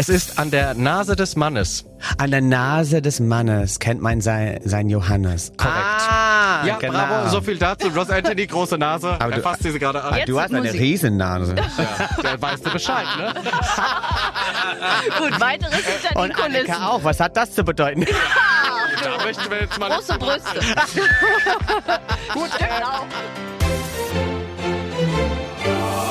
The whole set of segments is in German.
Es ist an der Nase des Mannes. An der Nase des Mannes kennt man sein, sein Johannes. Korrekt. Ah, Ja, genau. bravo, so viel dazu. Ross Anthony, große Nase. Aber er du- fasst sie gerade an. Du hast eine Musik. Riesennase. Ja, der weißt du Bescheid, ne? Gut, weiteres hinter den Und Kulissen. Annika auch. Was hat das zu bedeuten? Da möchten wir jetzt mal... Große Brüste. Gut, Genau.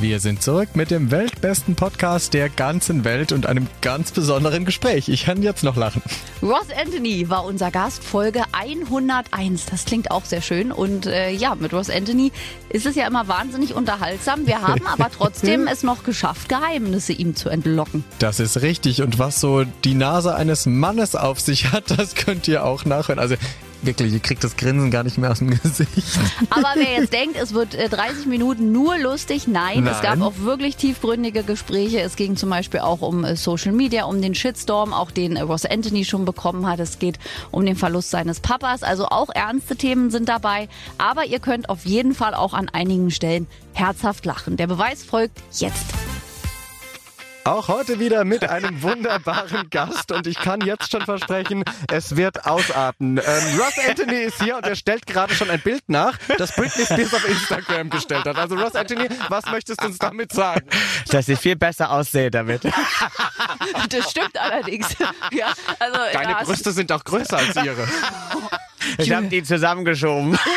Wir sind zurück mit dem weltbesten Podcast der ganzen Welt und einem ganz besonderen Gespräch. Ich kann jetzt noch lachen. Ross Anthony war unser Gast, Folge 101. Das klingt auch sehr schön. Und äh, ja, mit Ross Anthony ist es ja immer wahnsinnig unterhaltsam. Wir haben aber trotzdem es noch geschafft, Geheimnisse ihm zu entlocken. Das ist richtig. Und was so die Nase eines Mannes auf sich hat, das könnt ihr auch nachhören. Also wirklich, ihr kriegt das Grinsen gar nicht mehr aus dem Gesicht. Aber wer jetzt denkt, es wird äh, 30 Minuten nur lustig, nein, es gab Nein. auch wirklich tiefgründige Gespräche. Es ging zum Beispiel auch um äh, Social Media, um den Shitstorm, auch den äh, Ross Anthony schon bekommen hat. Es geht um den Verlust seines Papas. Also auch ernste Themen sind dabei. Aber ihr könnt auf jeden Fall auch an einigen Stellen herzhaft lachen. Der Beweis folgt jetzt. Auch heute wieder mit einem wunderbaren Gast und ich kann jetzt schon versprechen, es wird ausarten. Ähm, Ross Anthony ist hier und er stellt gerade schon ein Bild nach, das Britney Spears auf Instagram gestellt hat. Also Ross Anthony, was möchtest du uns damit sagen? Dass ich viel besser aussehe damit. Das stimmt allerdings. Ja, also, Deine ja, Brüste sind auch größer als ihre. Ich habe die zusammengeschoben.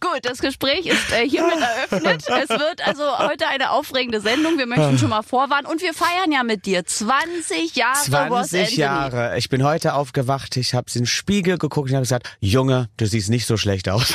Gut, das Gespräch ist äh, hiermit eröffnet. Es wird also heute eine aufregende Sendung. Wir möchten schon mal vorwarnen. Und wir feiern ja mit dir 20 Jahre Ross 20 Anthony. Jahre. Ich bin heute aufgewacht. Ich habe in den Spiegel geguckt und habe gesagt, Junge, du siehst nicht so schlecht aus.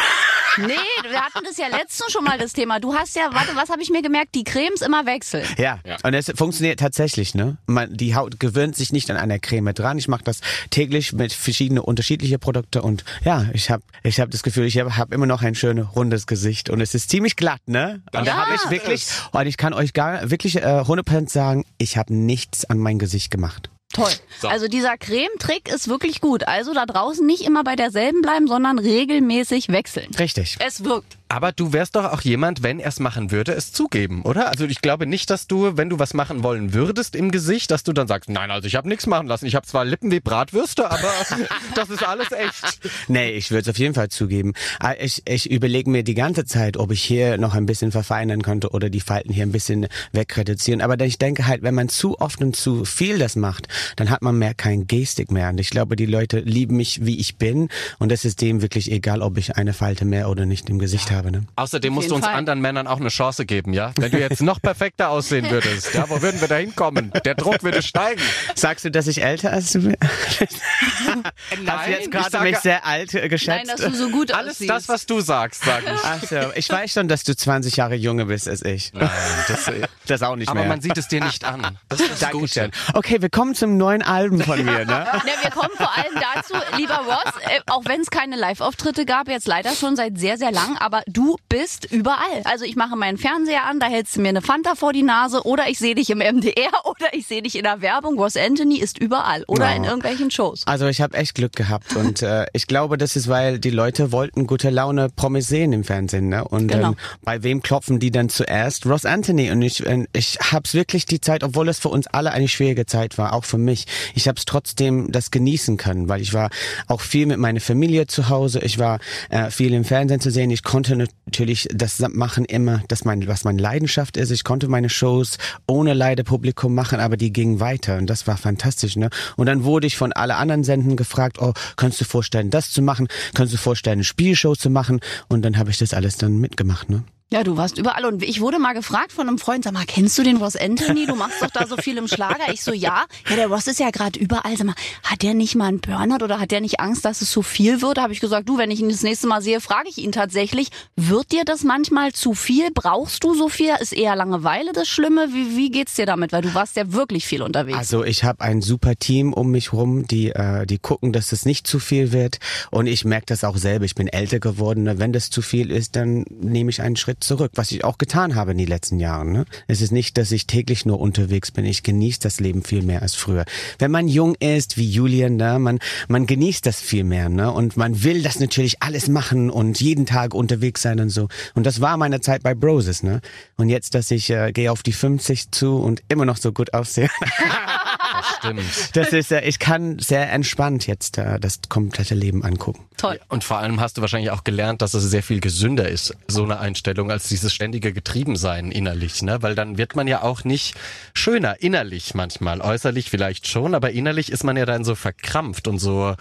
Nee, wir hatten das ja letztens schon mal das Thema. Du hast ja, warte, was habe ich mir gemerkt? Die Cremes immer wechseln. Ja. Und es funktioniert tatsächlich, ne? Man, die Haut gewöhnt sich nicht an einer Creme dran. Ich mache das täglich mit verschiedenen unterschiedliche Produkte und ja, ich habe ich hab das Gefühl, ich habe hab immer noch ein schönes rundes Gesicht und es ist ziemlich glatt, ne? Und da Ja. habe ich wirklich und ich kann euch gar wirklich äh, 100% sagen, ich habe nichts an mein Gesicht gemacht. Toll. Also dieser Cremetrick ist wirklich gut. Also da draußen nicht immer bei derselben bleiben, sondern regelmäßig wechseln. Richtig. Es wirkt. Aber du wärst doch auch jemand, wenn er es machen würde, es zugeben, oder? Also ich glaube nicht, dass du, wenn du was machen wollen würdest im Gesicht, dass du dann sagst, nein, also ich habe nichts machen lassen. Ich habe zwar Lippen wie Bratwürste, aber das ist alles echt. Nee, ich würde es auf jeden Fall zugeben. Ah, Ich, ich überlege mir die ganze Zeit, ob ich hier noch ein bisschen verfeinern könnte oder die Falten hier ein bisschen wegreduzieren. Aber ich denke halt, wenn man zu oft und zu viel das macht, dann hat man mehr kein Gestik mehr. Und ich glaube, die Leute lieben mich, wie ich bin. Und es ist dem wirklich egal, ob ich eine Falte mehr oder nicht im Gesicht habe. Ne? Außerdem Auf musst du uns Fall. anderen Männern auch eine Chance geben, ja? Wenn du jetzt noch perfekter aussehen würdest, ja, wo würden wir da hinkommen? Der Druck würde steigen. Sagst du, dass ich älter als du bist? Hast du jetzt ich gerade mich sehr alt äh, Nein, geschätzt? dass du so gut alles aussiehst. das, was du sagst, sag ich. Ach so, ich weiß schon, dass du 20 Jahre jünger bist als ich. Nein, das, Das auch nicht aber mehr. man sieht es dir nicht an. Das ist. Gute. Okay, wir kommen zum neuen Album von mir, ne? Ja, wir kommen vor allem dazu, lieber Ross, äh, auch wenn es keine Live-Auftritte gab, jetzt leider schon seit sehr, sehr lang, aber du bist überall. Also ich mache meinen Fernseher an, da hältst du mir eine Fanta vor die Nase oder ich sehe dich im MDR oder ich sehe dich in der Werbung. Ross Anthony ist überall oder Oh. in irgendwelchen Shows. Also ich habe echt Glück gehabt und äh, ich glaube, das ist, weil die Leute wollten gute Laune Promis sehen im Fernsehen, ne? Und Genau. ähm, bei wem klopfen die dann zuerst? Ross Anthony und ich, äh, ich hab's wirklich die Zeit, obwohl es für uns alle eine schwierige Zeit war, auch für mich. Ich hab's trotzdem das genießen können, weil ich war auch viel mit meiner Familie zu Hause. Ich war äh, viel im Fernsehen zu sehen. Ich konnte natürlich das machen immer, das mein was meine Leidenschaft ist. Ich konnte meine Shows ohne leider Publikum machen, aber die gingen weiter und das war fantastisch, ne? Und dann wurde ich von alle anderen Senden gefragt, oh, kannst du vorstellen, das zu machen? Kannst du vorstellen, eine Spielshow zu machen? Und dann habe ich das alles dann mitgemacht, ne? Ja, du warst überall und ich wurde mal gefragt von einem Freund, sag mal, kennst du den Ross Anthony? Du machst doch da so viel im Schlager. Ich so, ja. Ja, der Ross ist ja gerade überall. Sag mal, hat der nicht mal einen Burnout oder hat der nicht Angst, dass es zu viel wird? Da habe ich gesagt, du, wenn ich ihn das nächste Mal sehe, frage ich ihn tatsächlich, wird dir das manchmal zu viel? Brauchst du so viel? Ist eher Langeweile das Schlimme? Wie, wie geht's dir damit? Weil du warst ja wirklich viel unterwegs. Also ich habe ein super Team um mich rum, die äh, die gucken, dass es nicht zu viel wird und ich merke das auch selber. Ich bin älter geworden. ne? Wenn das zu viel ist, dann nehme ich einen Schritt Schritt zurück, was ich auch getan habe in den letzten Jahren. Ne? Es ist nicht, dass ich täglich nur unterwegs bin. Ich genieße das Leben viel mehr als früher. Wenn man jung ist, wie Julian, ne, man, man genießt das viel mehr. Ne? Und man will das natürlich alles machen und jeden Tag unterwegs sein und so. Und das war meine Zeit bei Broses. Ne? Und jetzt, dass ich äh, gehe auf die 50 zu und immer noch so gut aussehe. Stimmt. Das ist, äh, ich kann sehr entspannt jetzt äh, das komplette Leben angucken. Toll. Und vor allem hast du wahrscheinlich auch gelernt, dass es sehr viel gesünder ist, so eine Einstellung, als dieses ständige Getriebensein innerlich, ne? Weil dann wird man ja auch nicht schöner, innerlich manchmal. Äußerlich vielleicht schon, aber innerlich ist man ja dann so verkrampft und so,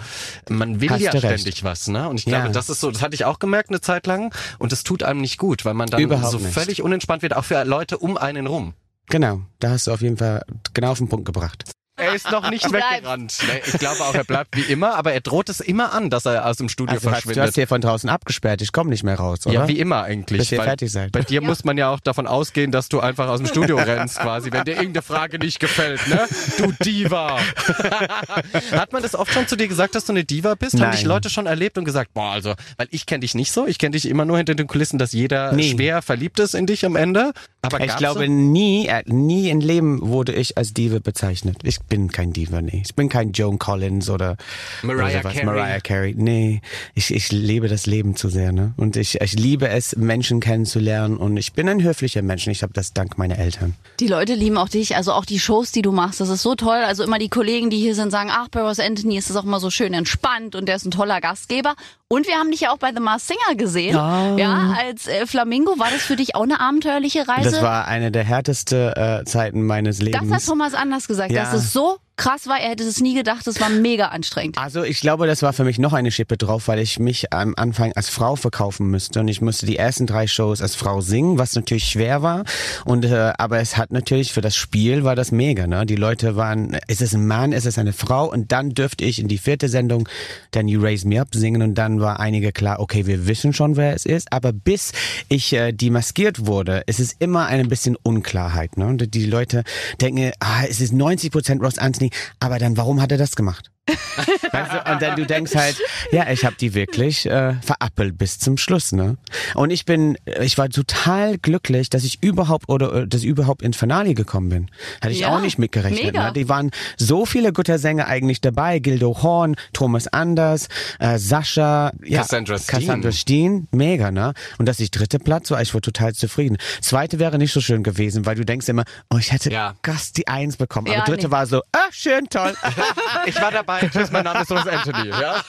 man will Hast ja recht. ständig was, ne? Und ich glaube, Ja. das ist so, das hatte ich auch gemerkt eine Zeit lang und das tut einem nicht gut, weil man dann Überhaupt so nicht. völlig unentspannt wird, auch für Leute um einen rum. Genau, da hast du auf jeden Fall genau auf den Punkt gebracht. Er ist noch nicht weggerannt. Nee, Ich glaube auch, er bleibt wie immer, aber er droht es immer an, dass er aus dem Studio Also, hast- du verschwindet. hast hier von draußen abgesperrt, ich komme nicht mehr raus, oder? Ja, wie immer eigentlich. Bis ihr fertig seid. Bei dir muss man ja auch davon ausgehen, dass du einfach aus dem Studio rennst, quasi, wenn dir irgendeine Frage nicht gefällt, ne? Du Diva. Hat man das oft schon zu dir gesagt, dass du eine Diva bist? Haben Nein. dich Leute schon erlebt und gesagt, boah, also, weil ich kenne dich nicht so, ich kenne dich immer nur hinter den Kulissen, dass jeder Nee. schwer verliebt ist in dich am Ende. Aber Ich glaube, so? nie, äh, nie im Leben wurde ich als Diva bezeichnet. Ich bin kein Diva, nee. Ich bin kein Joan Collins oder Mariah oder sowas. Carey. Mariah Carey. Nee, ich, ich liebe das Leben zu sehr, ne? Und ich, ich liebe es, Menschen kennenzulernen und ich bin ein höflicher Mensch und ich habe das dank meiner Eltern. Die Leute lieben auch dich, also auch die Shows, die du machst. Das ist so toll. Also immer die Kollegen, die hier sind, sagen, ach, bei Ross Anthony ist es auch immer so schön entspannt und der ist ein toller Gastgeber. Und wir haben dich ja auch bei The Masked Singer gesehen. Ja, als äh, Flamingo. War das für dich auch eine abenteuerliche Reise? Das war eine der härtesten äh, Zeiten meines das Lebens. hat Thomas anders gesagt, Ja. dass es so 없어? Krass war. Er hätte es nie gedacht. Es war mega anstrengend. Also ich glaube, das war für mich noch eine Schippe drauf, weil ich mich am Anfang als Frau verkaufen müsste und ich musste die ersten drei Shows als Frau singen, was natürlich schwer war. Und äh, aber es hat natürlich für das Spiel war das mega. Ne? Die Leute waren, ist es ein Mann, ist es eine Frau? Und dann dürfte ich in die vierte Sendung dann You Raise Me Up singen und dann war einige klar, okay, wir wissen schon, wer es ist. Aber bis ich äh, demaskiert wurde, ist es immer ein bisschen Unklarheit. Ne? Und die Leute denken, ah, es ist 90 Prozent Ross Anthony, aber dann warum hat er das gemacht? Weißt du, und dann du denkst halt, ja, ich habe die wirklich äh, verappelt bis zum Schluss, ne? Und ich bin, ich war total glücklich, dass ich überhaupt oder äh, dass ich überhaupt ins Finale gekommen bin. Hatte ich Ja, auch nicht mitgerechnet. Ne? Die waren so viele gute Sänger eigentlich dabei: Gildo Horn, Thomas Anders, äh, Sascha, ja, Cassandra Steen. Cassandra Steen, mega, ne? Und dass ich dritte Platz war, ich war total zufrieden. Zweite wäre nicht so schön gewesen, weil du denkst immer, oh, ich hätte Ja. Gast die Eins bekommen. Ja, Aber dritte nee. war so, ah, schön, toll. Ich war dabei. Tschüss, mein Name ist Ross Anthony. Ja?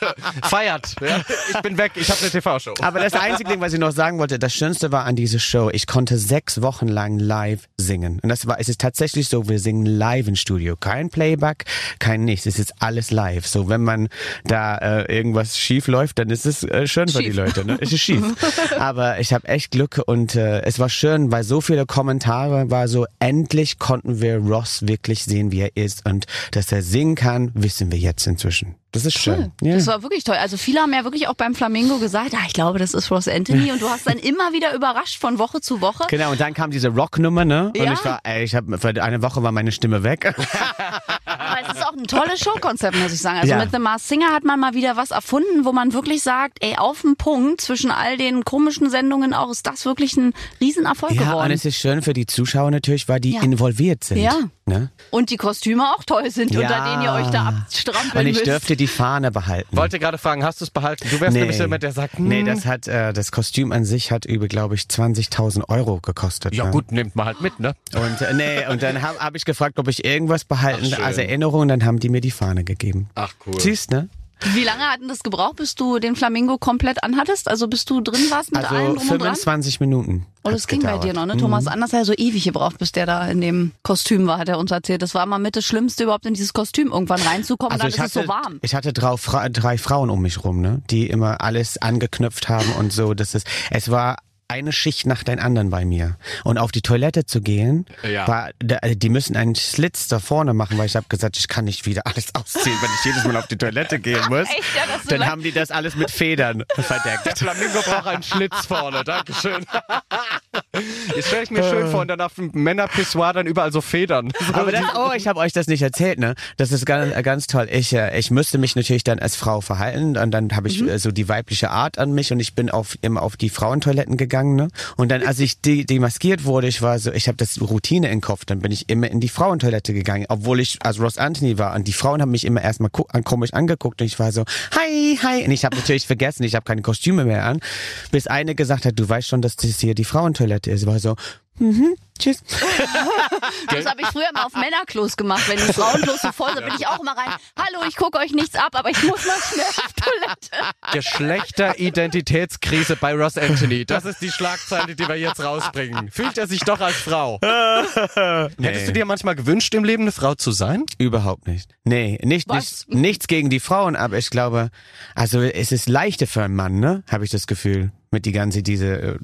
Feiert. Ja? Ich bin weg. Ich habe eine TV-Show. Aber das einzige Ding, was ich noch sagen wollte, das Schönste war an dieser Show, ich konnte sechs Wochen lang live singen. Und das war, es ist tatsächlich so, wir singen live im Studio. Kein Playback, kein nichts. Es ist alles live. So, wenn man da äh, irgendwas schief läuft, dann ist es äh, schön für die Schief. Leute. Ne? Es ist schief. Aber ich habe echt Glück und äh, es war schön, weil so viele Kommentare war so, endlich konnten wir Ross wirklich sehen, wie er ist. Und dass er singen kann, wissen wir jetzt inzwischen. Das ist schön. Ja. Das war wirklich toll. Also viele haben ja wirklich auch beim Flamingo gesagt, ah, ich glaube, das ist Ross Anthony. Und du hast dann immer wieder überrascht von Woche zu Woche. Genau, und dann kam diese Rocknummer, ne? Und Ja. ich war, ey, ich habe für eine Woche war meine Stimme weg. Auch ein tolles Showkonzept, muss ich sagen. Also Ja. mit The Mars Singer hat man mal wieder was erfunden, wo man wirklich sagt, ey, auf den Punkt zwischen all den komischen Sendungen auch, ist das wirklich ein Riesenerfolg ja, und geworden. es ist schön für die Zuschauer natürlich, weil die Ja. involviert sind. Ja. Ne? Und die Kostüme auch toll sind, Ja. unter denen ihr euch da abstrampeln Und ich müsst. dürfte die Fahne behalten. Wollte gerade fragen, hast du es behalten? Du wärst nämlich jemand, der sagt, hm, nee, das hat äh, das Kostüm an sich hat über, glaube ich, 20.000 Euro gekostet. ja ne? gut, nimmt man halt mit, ne? Und äh, nee, und dann habe hab ich gefragt, ob ich irgendwas behalten Ach, als Erinnerung, dann haben die mir die Fahne gegeben. Ach cool. Siehst, ne? Wie lange hat denn das gebraucht, bis du den Flamingo komplett anhattest? Also bis du drin warst mit allem Also drum und dran? 25 Minuten. Oh, das ging bei gedauert. dir noch, ne? Thomas Anders hat ja so ewig gebraucht, bis der da in dem Kostüm war, hat er uns erzählt. Das war mal mit das Schlimmste, überhaupt in dieses Kostüm irgendwann reinzukommen. Also dann ich ist hatte, es so warm. ich hatte drei, drei Frauen um mich rum, ne, die immer alles angeknüpft haben und so. Das ist, es war eine Schicht nach den anderen bei mir. Und auf die Toilette zu gehen, Ja. war, da- die müssen einen Schlitz da vorne machen, weil ich habe gesagt, ich kann nicht wieder alles ausziehen, wenn ich jedes Mal auf die Toilette gehen muss. Echt? Ja, so Dann lang- haben die das alles mit Federn verdeckt. Flamingo braucht einen Schlitz vorne. Dankeschön. Jetzt stelle ich mir schön vor und dann auf dem Männerpissoir dann überall so Federn. Aber das, oh, ich habe euch das nicht erzählt, ne? Das ist ganz, äh, ganz toll. Ich, äh, ich müsste mich natürlich dann als Frau verhalten und dann habe ich äh, so die weibliche Art an mich und ich bin auf immer auf die Frauentoiletten gegangen, ne? Und dann, als ich de demaskiert wurde, ich war so, ich habe das Routine im Kopf, dann bin ich immer in die Frauentoilette gegangen, obwohl ich als Ross Anthony war und die Frauen haben mich immer erstmal komisch angeguckt und ich war so, hi, hi. Und ich habe natürlich vergessen, ich habe keine Kostüme mehr an, bis eine gesagt hat, du weißt schon, dass das hier die Frauentoilette ist. Ich war so, mhm, tschüss. Das habe ich früher immer auf Männerklos gemacht. Wenn die Frauenklos so voll sind, bin ich auch immer rein. Hallo, ich gucke euch nichts ab, aber ich muss mal schnell auf Toilette. Geschlechteridentitätskrise bei Ross Anthony. Das ist die Schlagzeile, die wir jetzt rausbringen. Fühlt er sich doch als Frau? Hättest du dir manchmal gewünscht, im Leben eine Frau zu sein? Überhaupt nicht. Nee, nicht, Was? nicht nichts gegen die Frauen, aber ich glaube, also es ist leichter für einen Mann, ne? Habe ich das Gefühl, mit die ganze diese äh,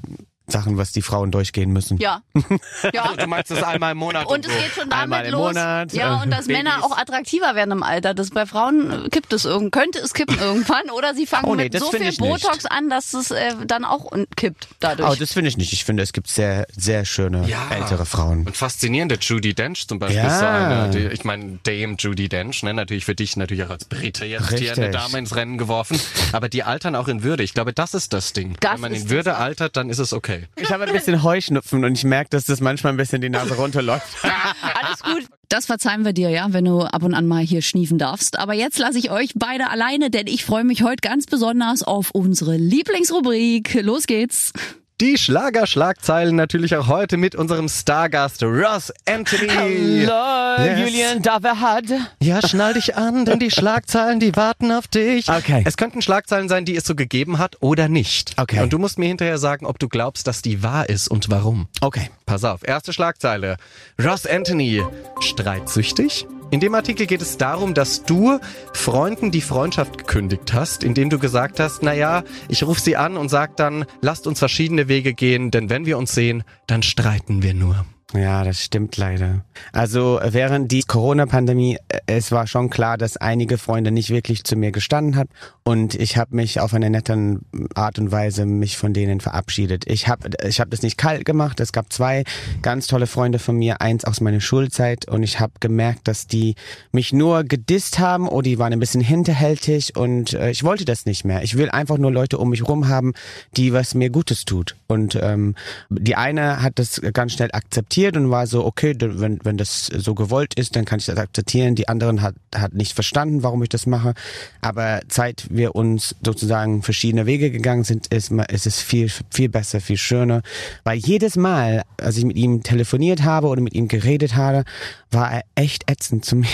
Sachen, was die Frauen durchgehen müssen. Ja. Ja. Du meinst das einmal im Monat Und und, es so. geht schon Einmal damit im los. Monat, ja, äh, und dass Babys. Männer auch attraktiver werden im Alter. Das bei Frauen kippt es irgend, könnte es kippen irgendwann. Oder sie fangen Oh, nee, mit so viel ich nicht. Botox an, dass es äh, dann auch kippt dadurch. Oh, das finde ich nicht. Ich finde, es gibt sehr, sehr schöne Ja. ältere Frauen. Und faszinierende Judy Dench zum Beispiel Ja. ist so eine. Die, ich meine, Dame Judy Dench, ne? natürlich für dich natürlich auch als Brite jetzt hier eine Richtig. Dame ins Rennen geworfen. Aber die altern auch in Würde. Ich glaube, das ist das Ding. Das Wenn man in Würde altert, dann ist es okay. Ich habe ein bisschen Heuschnupfen und ich merke, dass das manchmal ein bisschen die Nase runterläuft. Alles gut. Das verzeihen wir dir, ja, wenn du ab und an mal hier schniefen darfst. Aber jetzt lasse ich euch beide alleine, denn ich freue mich heute ganz besonders auf unsere Lieblingsrubrik. Los geht's. Die Schlager-Schlagzeilen natürlich auch heute mit unserem Stargast Ross Anthony. Yes. Julian Daverhad. Ja, schnall dich an, denn die Schlagzeilen, die warten auf dich. Okay. Es könnten Schlagzeilen sein, die es so gegeben hat oder nicht. Okay. Und du musst mir hinterher sagen, ob du glaubst, dass die wahr ist und warum. Okay. Pass auf, erste Schlagzeile. Ross Anthony, streitsüchtig? In dem Artikel geht es darum, dass du Freunden die Freundschaft gekündigt hast, indem du gesagt hast, naja, ich rufe sie an und sag dann, lasst uns verschiedene Wege gehen, denn wenn wir uns sehen, dann streiten wir nur. Ja, das stimmt leider. Also während die Corona-Pandemie, äh, es war schon klar, dass einige Freunde nicht wirklich zu mir gestanden hat und ich habe mich auf eine nette Art und Weise mich von denen verabschiedet. Ich habe ich hab das nicht kalt gemacht. Es gab zwei ganz tolle Freunde von mir, eins aus meiner Schulzeit und ich habe gemerkt, dass die mich nur gedisst haben oder die waren ein bisschen hinterhältig und äh, ich wollte das nicht mehr. Ich will einfach nur Leute um mich rum haben, die was mir Gutes tut. Und ähm, die eine hat das ganz schnell akzeptiert und war so, okay, wenn, wenn das so gewollt ist, dann kann ich das akzeptieren. Die anderen hat, hat nicht verstanden, warum ich das mache. Aber seit wir uns sozusagen verschiedene Wege gegangen sind, ist, ist es viel, viel besser, viel schöner. Weil jedes Mal, als ich mit ihm telefoniert habe oder mit ihm geredet habe, war er echt ätzend zu mir.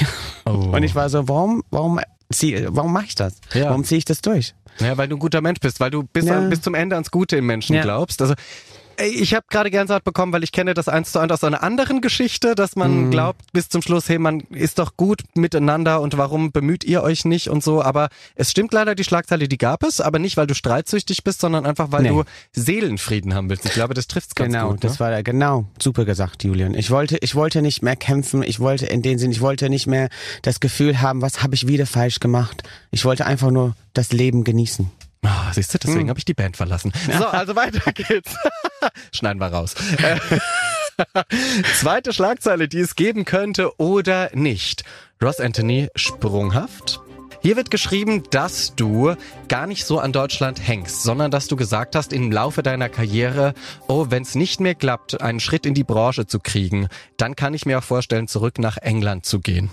Und ich war so, warum, warum, zieh, warum mache ich das? Ja. Warum ziehe ich das durch? Ja, weil du ein guter Mensch bist, weil du bis, Ja. bis zum Ende ans Gute im Menschen Ja. glaubst. Also ich habe gerade Gänsehaut bekommen, weil ich kenne das eins zu eins aus einer anderen Geschichte, dass man Mhm. glaubt bis zum Schluss, hey, man ist doch gut miteinander und warum bemüht ihr euch nicht und so. Aber es stimmt leider, die Schlagzeile, die gab es, aber nicht, weil du streitsüchtig bist, sondern einfach, weil Nee. du Seelenfrieden haben willst. Ich glaube, das trifft's ganz genau, gut. Ne? das war genau super gesagt, Julian. Ich wollte, ich wollte nicht mehr kämpfen. Ich wollte in dem Sinn, ich wollte nicht mehr das Gefühl haben, was habe ich wieder falsch gemacht. Ich wollte einfach nur das Leben genießen. Ah, siehst du, deswegen Hm. habe ich die Band verlassen. So, also weiter geht's. Schneiden wir raus. Äh, Zweite Schlagzeile, die es geben könnte oder nicht. Ross Anthony sprunghaft. Hier wird geschrieben, dass du gar nicht so an Deutschland hängst, sondern dass du gesagt hast im Laufe deiner Karriere, oh, wenn es nicht mehr klappt, einen Schritt in die Branche zu kriegen, dann kann ich mir auch vorstellen, zurück nach England zu gehen.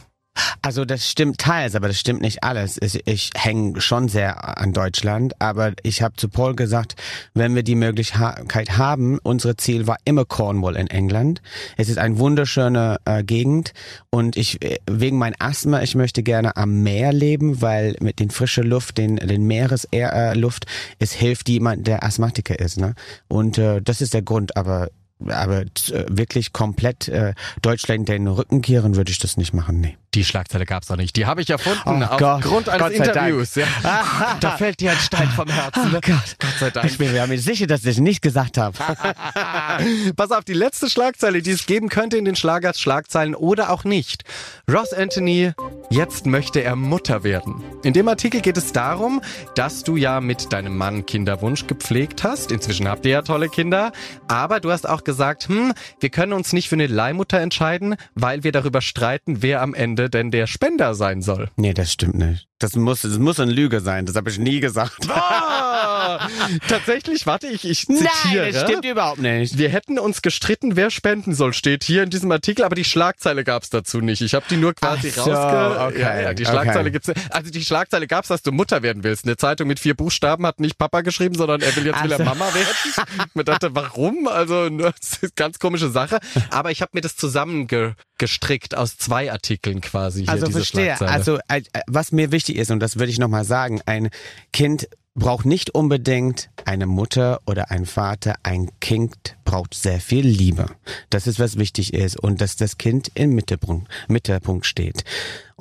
Also das stimmt teils, aber das stimmt nicht alles. Ich, ich hänge schon sehr an Deutschland, aber ich habe zu Paul gesagt, wenn wir die Möglichkeit haben, unser Ziel war immer Cornwall in England. Es ist eine wunderschöne äh, Gegend und ich äh, wegen mein Asthma, ich möchte gerne am Meer leben, weil mit den frischen Luft, den den Meeresluft, äh, es hilft jemand, der Asthmatiker ist, ne? Und äh, das ist der Grund, aber aber äh, wirklich komplett äh, Deutschland den Rücken kehren würde ich das nicht machen, nee. Die Schlagzeile gab's noch nicht. Die habe ich erfunden Oh aufgrund eines. Interviews. Ja. Da fällt dir ein Stein vom Herzen. Oh? Gott. Gott sei Dank. Ich bin mir sicher, dass ich nicht gesagt habe. Pass auf, die letzte Schlagzeile, die es geben könnte in den Schlagers Schlagzeilen oder auch nicht. Ross Anthony, jetzt möchte er Mutter werden. In dem Artikel geht es darum, dass du ja mit deinem Mann Kinderwunsch gepflegt hast. Inzwischen habt ihr ja tolle Kinder. Aber du hast auch gesagt, hm, wir können uns nicht für eine Leihmutter entscheiden, weil wir darüber streiten, wer am Ende denn der Spender sein soll. Nee, das stimmt nicht. Das muss, das muss eine Lüge sein. Das habe ich nie gesagt. Ah, tatsächlich, warte, ich, ich zitiere. Nein, das stimmt überhaupt nicht. Wir hätten uns gestritten, wer spenden soll, steht hier in diesem Artikel, aber die Schlagzeile gab's dazu nicht. Ich habe die nur quasi Ach so, rausge... okay, ja, ja, die Schlagzeile okay. gibt's. Also die Schlagzeile gab's, dass du Mutter werden willst. Eine Zeitung mit vier Buchstaben hat nicht Papa geschrieben, sondern er will jetzt Ach will er so. Mama werden. Ich mir dachte, warum? Also das ist eine ganz komische Sache. Aber ich habe mir das zusammengestrickt aus zwei Artikeln quasi hier Also diese verstehe. Schlagzeile. Also äh, was mir wichtig ist, und das würde ich nochmal sagen, ein Kind braucht nicht unbedingt eine Mutter oder ein Vater. Ein Kind braucht sehr viel Liebe. Das ist, was wichtig ist. Und dass das Kind im Mittelpunkt, Mittelpunkt steht.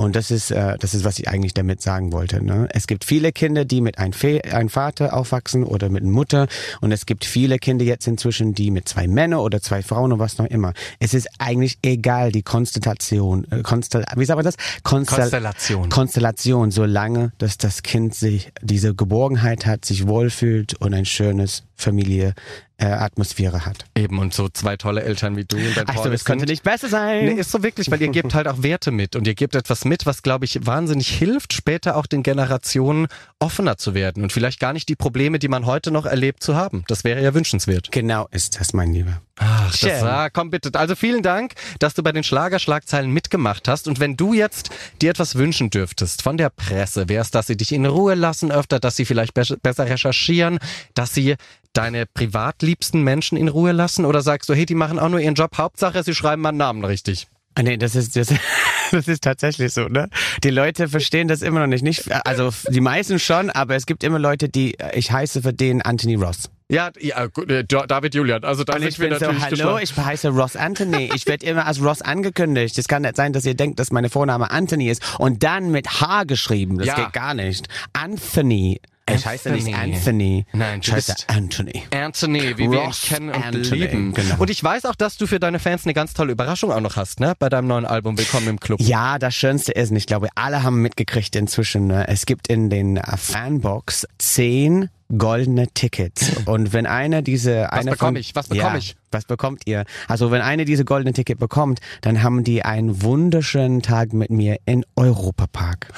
Und das ist, äh, das ist, was ich eigentlich damit sagen wollte. Ne? Es gibt viele Kinder, die mit einem, Fe einem Vater aufwachsen oder mit einer Mutter. Und es gibt viele Kinder jetzt inzwischen, die mit zwei Männern oder zwei Frauen oder was noch immer. Es ist eigentlich egal, die Konstellation. Äh, Konstel wie sagt man das? Konstel Konstellation. Konstellation, solange dass das Kind sich diese Geborgenheit hat, sich wohlfühlt und ein schönes Familie äh, Atmosphäre hat. Eben, und so zwei tolle Eltern wie du und dein Also es könnte nicht besser sein. Nee, ist so wirklich, weil ihr gebt halt auch Werte mit und ihr gebt etwas mit, was, glaube ich, wahnsinnig hilft, später auch den Generationen offener zu werden und vielleicht gar nicht die Probleme, die man heute noch erlebt, zu haben. Das wäre ja wünschenswert. genau ist das, mein Lieber. Ach, Schön. das, ah, komm bitte. Also vielen Dank, dass du bei den Schlagerschlagzeilen mitgemacht hast. Und wenn du jetzt dir etwas wünschen dürftest von der Presse, wäre es, dass sie dich in Ruhe lassen öfter, dass sie vielleicht be besser recherchieren, dass sie deine privatliebsten Menschen in Ruhe lassen? Oder sagst du, hey, die machen auch nur ihren Job, Hauptsache, sie schreiben meinen Namen richtig? Ah, Nee, das ist, das, das ist tatsächlich so, ne? Die Leute verstehen das immer noch nicht. nicht. Also die meisten schon, aber es gibt immer Leute, die, ich heiße für den Anthony Ross. Ja, ja gut, äh, David Julian, also da Und sind ich bin so, natürlich hallo, geschlossen. ich heiße Ross Anthony. Ich werde immer als Ross angekündigt. Es kann nicht sein, dass ihr denkt, dass meine Vorname Anthony ist und dann mit H geschrieben. Das Ja. geht gar nicht. Anthony. Ich heiße nicht Anthony. Nein, ich du heiße bist- Anthony. Anthony, wie wir ihn kennen und Anthony, lieben. genau. Und ich weiß auch, dass du für deine Fans eine ganz tolle Überraschung auch noch hast, ne? Bei deinem neuen Album Willkommen im Club. Ja, das Schönste ist, und ich glaube, alle haben mitgekriegt inzwischen, ne? es gibt in den Fanbox zehn goldene Tickets. Und wenn einer diese... Was einer bekomme ich? Was bekomme ja, ich? Was bekommt ihr? Also wenn eine diese goldene Ticket bekommt, dann haben die einen wunderschönen Tag mit mir in Europapark.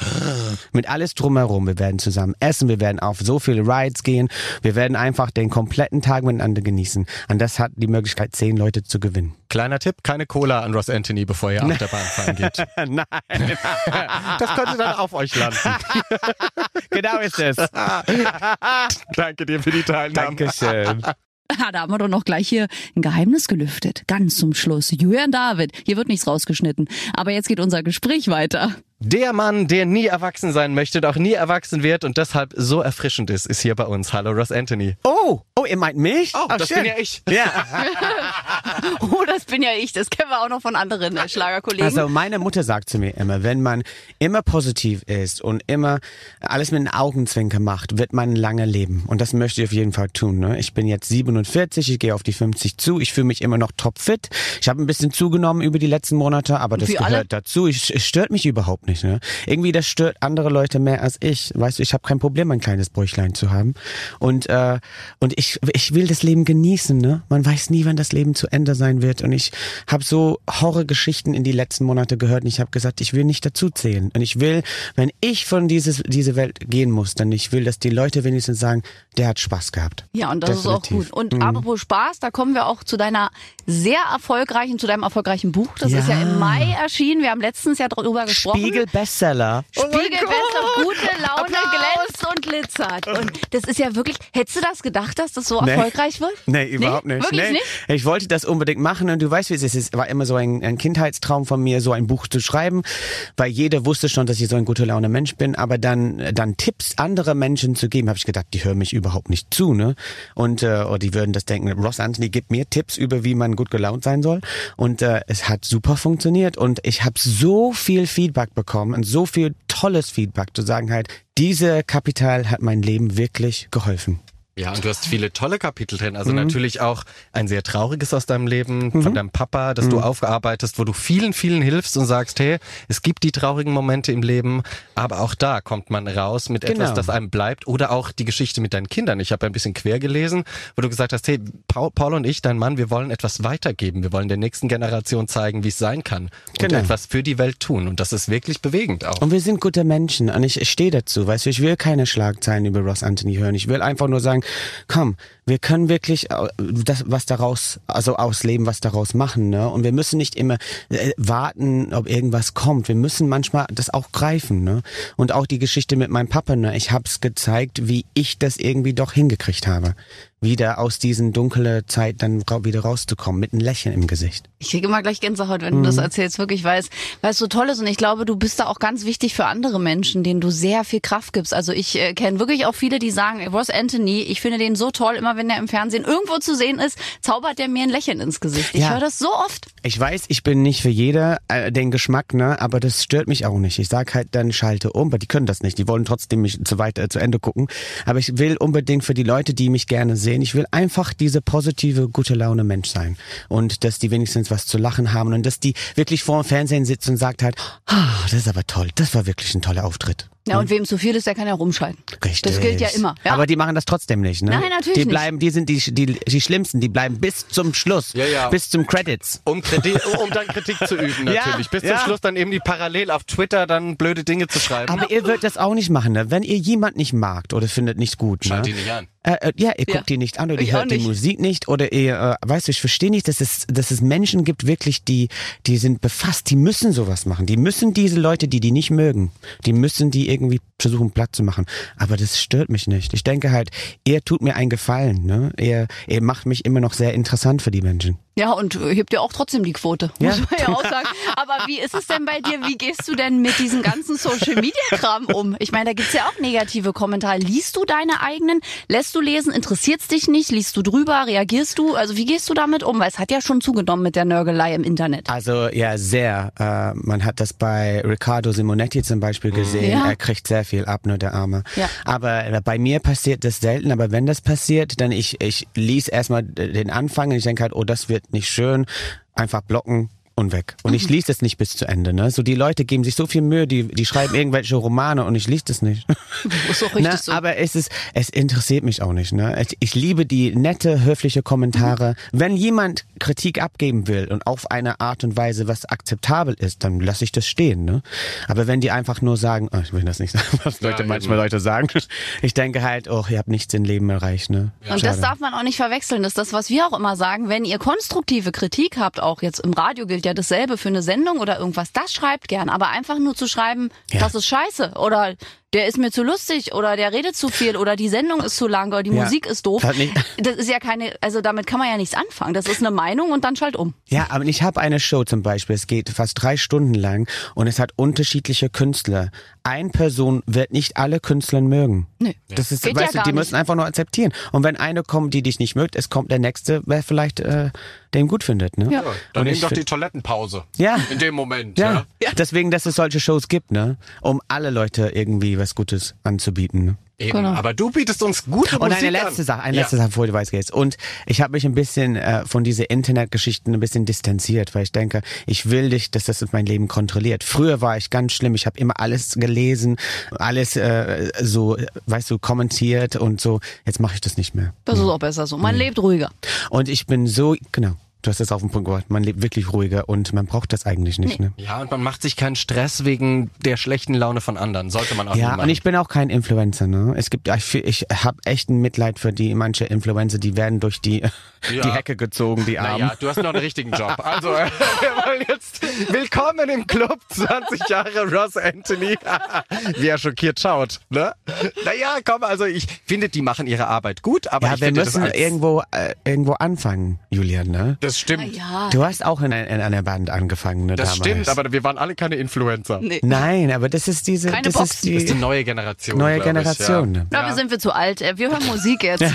mit alles drumherum. Wir werden zusammen essen, wir werden auf so viele Rides gehen, wir werden einfach den kompletten Tag miteinander genießen. Und das hat die Möglichkeit, zehn Leute zu gewinnen. Kleiner Tipp, keine Cola an Ross Anthony, bevor ihr auf der Bahn fahren geht. Nein, Das könnte dann auf euch landen. genau ist es. Danke dir für die Teilnahme. Dankeschön. Ah, da haben wir doch noch gleich hier ein Geheimnis gelüftet. Ganz zum Schluss. Julian David. Hier wird nichts rausgeschnitten. Aber jetzt geht unser Gespräch weiter. Der Mann, der nie erwachsen sein möchte, doch nie erwachsen wird und deshalb so erfrischend ist, ist hier bei uns. Hallo Ross Anthony. Oh, oh, ihr meint mich? Oh, das schön. bin ja ich. Ja. Oh, das bin ja ich. Das kennen wir auch noch von anderen äh, Schlagerkollegen. Also meine Mutter sagt zu mir immer, wenn man immer positiv ist und immer alles mit den Augenzwinkern macht, wird man lange leben. Und das möchte ich auf jeden Fall tun. Ne? Ich bin jetzt 47, ich gehe auf die 50 zu. Ich fühle mich immer noch topfit. Ich habe ein bisschen zugenommen über die letzten Monate, aber das Wie gehört alle? dazu. Ich, es stört mich überhaupt nicht. Ne? Irgendwie das stört andere Leute mehr als ich. Weißt du, ich habe kein Problem, ein kleines Bräuchlein zu haben. Und äh, und ich ich will das Leben genießen. Ne? Man weiß nie, wann das Leben zu Ende sein wird. Und ich habe so Horrorgeschichten in die letzten Monate gehört. Und ich habe gesagt, ich will nicht dazu zählen. Und ich will, wenn ich von dieses diese Welt gehen muss, dann ich will, dass die Leute wenigstens sagen, der hat Spaß gehabt. Ja, und das ist auch Definitiv. gut. Und apropos Spaß, da kommen wir auch zu deiner sehr erfolgreichen, zu deinem erfolgreichen Buch. Das ist ja Ja. im Mai erschienen. Wir haben letztens ja drüber gesprochen. Spiegel Bestseller. Spiegel besser, gute Laune glänzt und glitzert. Und das ist ja wirklich, hättest du das gedacht, dass das so Nee. erfolgreich wird? Nee, überhaupt nicht. Wirklich nee. nicht? Ich wollte das unbedingt machen und du weißt, wie es ist. Es war immer so ein, ein Kindheitstraum von mir, so ein Buch zu schreiben, weil jeder wusste schon, dass ich so ein guter Laune Mensch bin, aber dann dann Tipps andere Menschen zu geben, habe ich gedacht, die hören mich überhaupt nicht zu, ne? Und äh, oder die würden das denken, Ross Anthony gibt mir Tipps über, wie man man gut gelaunt sein soll. Und äh, es hat super funktioniert und ich habe so viel Feedback bekommen und so viel tolles Feedback zu sagen halt, diese Kapital hat mein Leben wirklich geholfen. Ja, und du hast viele tolle Kapitel drin. Also natürlich auch ein sehr trauriges aus deinem Leben, von deinem Papa, das du aufarbeitest, wo du vielen, vielen hilfst und sagst, hey, es gibt die traurigen Momente im Leben, aber auch da kommt man raus mit etwas, Genau. das einem bleibt. Oder auch die Geschichte mit deinen Kindern. Ich habe ein bisschen quer gelesen, wo du gesagt hast, hey, Paul, Paul und ich, dein Mann, wir wollen etwas weitergeben. Wir wollen der nächsten Generation zeigen, wie es sein kann. Und Genau. etwas für die Welt tun. Und das ist wirklich bewegend auch. Und wir sind gute Menschen und ich, ich stehe dazu, weißt du, ich will keine Schlagzeilen über Ross Anthony hören. Ich will einfach nur sagen, komm, wir können wirklich äh, das, was daraus, also ausleben, was daraus machen, ne? Und wir müssen nicht immer äh, warten, ob irgendwas kommt. Wir müssen manchmal das auch greifen, ne? Und auch die Geschichte mit meinem Papa, ne? Ich hab's gezeigt, wie ich das irgendwie doch hingekriegt habe. Wieder aus diesen dunklen Zeit dann wieder rauszukommen, mit einem Lächeln im Gesicht. Ich kriege immer gleich Gänsehaut, wenn du das erzählst, wirklich, weil es, weil es so toll ist. Und ich glaube, du bist da auch ganz wichtig für andere Menschen, denen du sehr viel Kraft gibst. Also ich äh, kenne wirklich auch viele, die sagen, Ross Anthony, ich finde den so toll, immer wenn er im Fernsehen irgendwo zu sehen ist, zaubert er mir ein Lächeln ins Gesicht. Ich Ja. höre das so oft. Ich weiß, ich bin nicht für jeder äh, den Geschmack, ne, aber das stört mich auch nicht. Ich sag halt dann schalte um, aber die können das nicht. Die wollen trotzdem mich zu weit äh, zu Ende gucken. Aber ich will unbedingt für die Leute, die mich gerne sehen, ich will einfach diese positive, gute Laune Mensch sein und dass die wenigstens was zu lachen haben und dass die wirklich vor dem Fernsehen sitzen und sagt halt, ah, das ist aber toll, das war wirklich ein toller Auftritt. Ja, und wem zu viel ist, der kann ja rumschalten. Richtig. Das gilt ja immer. Ja. Aber die machen das trotzdem nicht, ne? Nein, natürlich Die nicht. bleiben, die sind die, die, die Schlimmsten, die bleiben bis zum Schluss. Ja, ja. Bis zum Credits. Um, Kritik, um dann Kritik zu üben, Ja, natürlich. Bis zum ja. Schluss dann eben die parallel auf Twitter dann blöde Dinge zu schreiben. Aber ihr würdet das auch nicht machen, ne? Wenn ihr jemand nicht magt oder findet nicht gut, Schalt ne? ihn nicht an. Äh, äh, ja, ihr Ja. guckt die nicht an oder Ich ihr hört die. Musik nicht oder ihr, äh, weißt du, ich verstehe nicht, dass es, dass es Menschen gibt wirklich, die, die sind befasst, die müssen sowas machen. Die müssen diese Leute, die die nicht mögen, die müssen die irgendwie versuchen platt zu machen. Aber das stört mich nicht. Ich denke halt, ihr tut mir einen Gefallen, ne? Ihr, ihr macht mich immer noch sehr interessant für die Menschen. Ja, und äh, hebt ja auch trotzdem die Quote, Ja. muss man ja auch sagen. Aber wie ist es denn bei dir? Wie gehst du denn mit diesem ganzen Social Media Kram um? Ich meine, da gibt's ja auch negative Kommentare. Liest du deine eigenen? Lässt du lesen? Interessiert's dich nicht? Liest du drüber? Reagierst du? Also wie gehst du damit um? Weil es hat ja schon zugenommen mit der Nörgelei im Internet. Also ja, sehr. Äh, man hat das bei Riccardo Simonetti zum Beispiel gesehen. Ja. Er kriegt sehr viel ab, nur der Arme. Ja. Aber äh, bei mir passiert das selten. Aber wenn das passiert, dann ich ich lies erstmal den Anfang und ich denke halt, oh, das wird nicht schön. Einfach blocken. Und weg. Und Mhm. ich lese das nicht bis zu Ende. Ne? So die Leute geben sich so viel Mühe, die, die schreiben irgendwelche Romane und ich lese das nicht. Ist auch richtig Na, so. Aber es ist, es interessiert mich auch nicht. Ne? Ich, ich liebe die nette, höfliche Kommentare. Wenn jemand Kritik abgeben will und auf eine Art und Weise, was akzeptabel ist, dann lasse ich das stehen. Ne? Aber wenn die einfach nur sagen, oh, ich will das nicht sagen, was Leute eben. manchmal Leute sagen, ich denke halt, oh, ihr habt nichts im Leben erreicht. Ne? Und das darf man auch nicht verwechseln. Das ist das, was wir auch immer sagen. Wenn ihr konstruktive Kritik habt, auch jetzt im Radio gilt ja dasselbe für eine Sendung oder irgendwas, das schreibt gern. Aber einfach nur zu schreiben, Ja. das ist scheiße oder der ist mir zu lustig oder der redet zu viel oder die Sendung ist zu lang oder die Ja. Musik ist doof. Das ist ja keine, also damit kann man ja nichts anfangen. Das ist eine Meinung und dann schalt um. Ja, aber ich habe eine Show zum Beispiel, es geht fast drei Stunden lang und es hat unterschiedliche Künstler. Ein Person wird nicht alle Künstler mögen. Nö. Das ist, Geht ja weißt du, gar die nicht. müssen einfach nur akzeptieren. Und wenn eine kommt, die dich nicht mögt, es kommt der nächste, wer vielleicht äh, den gut findet. Ne? Ja. Dann Und nimm ich doch die Toilettenpause. Ja. In dem Moment. Ja. Ja. deswegen, dass es solche Shows gibt, ne, um alle Leute irgendwie was Gutes anzubieten. Ne? Eben. Genau. Aber du bietest uns gute Und Musik eine letzte an. Sache, eine Ja. letzte Sache, bevor du weitergehst. Und ich habe mich ein bisschen äh, von diese Internetgeschichten ein bisschen distanziert, weil ich denke, ich will nicht, dass das mein Leben kontrolliert. Früher war ich ganz schlimm, ich habe immer alles gelesen, alles äh, so, weißt du, kommentiert und so. Jetzt mache ich das nicht mehr. Das ist auch besser so. Man lebt ruhiger. Und ich bin so, genau, du hast es auf den Punkt gebracht, man lebt wirklich ruhiger und man braucht das eigentlich nicht. Ne? Ja, und man macht sich keinen Stress wegen der schlechten Laune von anderen. Sollte man auch Ja, und ich bin auch kein Influencer, ne? Es gibt, ich, ich habe echt ein Mitleid für die manche Influencer, die werden durch die, Ja. die Hecke gezogen, die Armen. Naja, du hast noch einen richtigen Job. Also, wir wollen jetzt willkommen im Club 20 Jahre Ross Anthony. Wie er schockiert schaut, ne? Naja, komm, also ich finde, die machen ihre Arbeit gut, aber Ja, ich wir müssen das irgendwo, äh, irgendwo anfangen, Julian, ne? Das stimmt. Ja. Du hast auch in, ein- in einer Band angefangen, ne, Das damals. stimmt, aber wir waren alle keine Influencer. Nee. Nein, aber das ist diese, Keine das Box. ist die, Das ist die neue Generation. neue glaub ich, Generation. ja. Dafür sind wir zu alt. Äh, Wir hören Musik jetzt.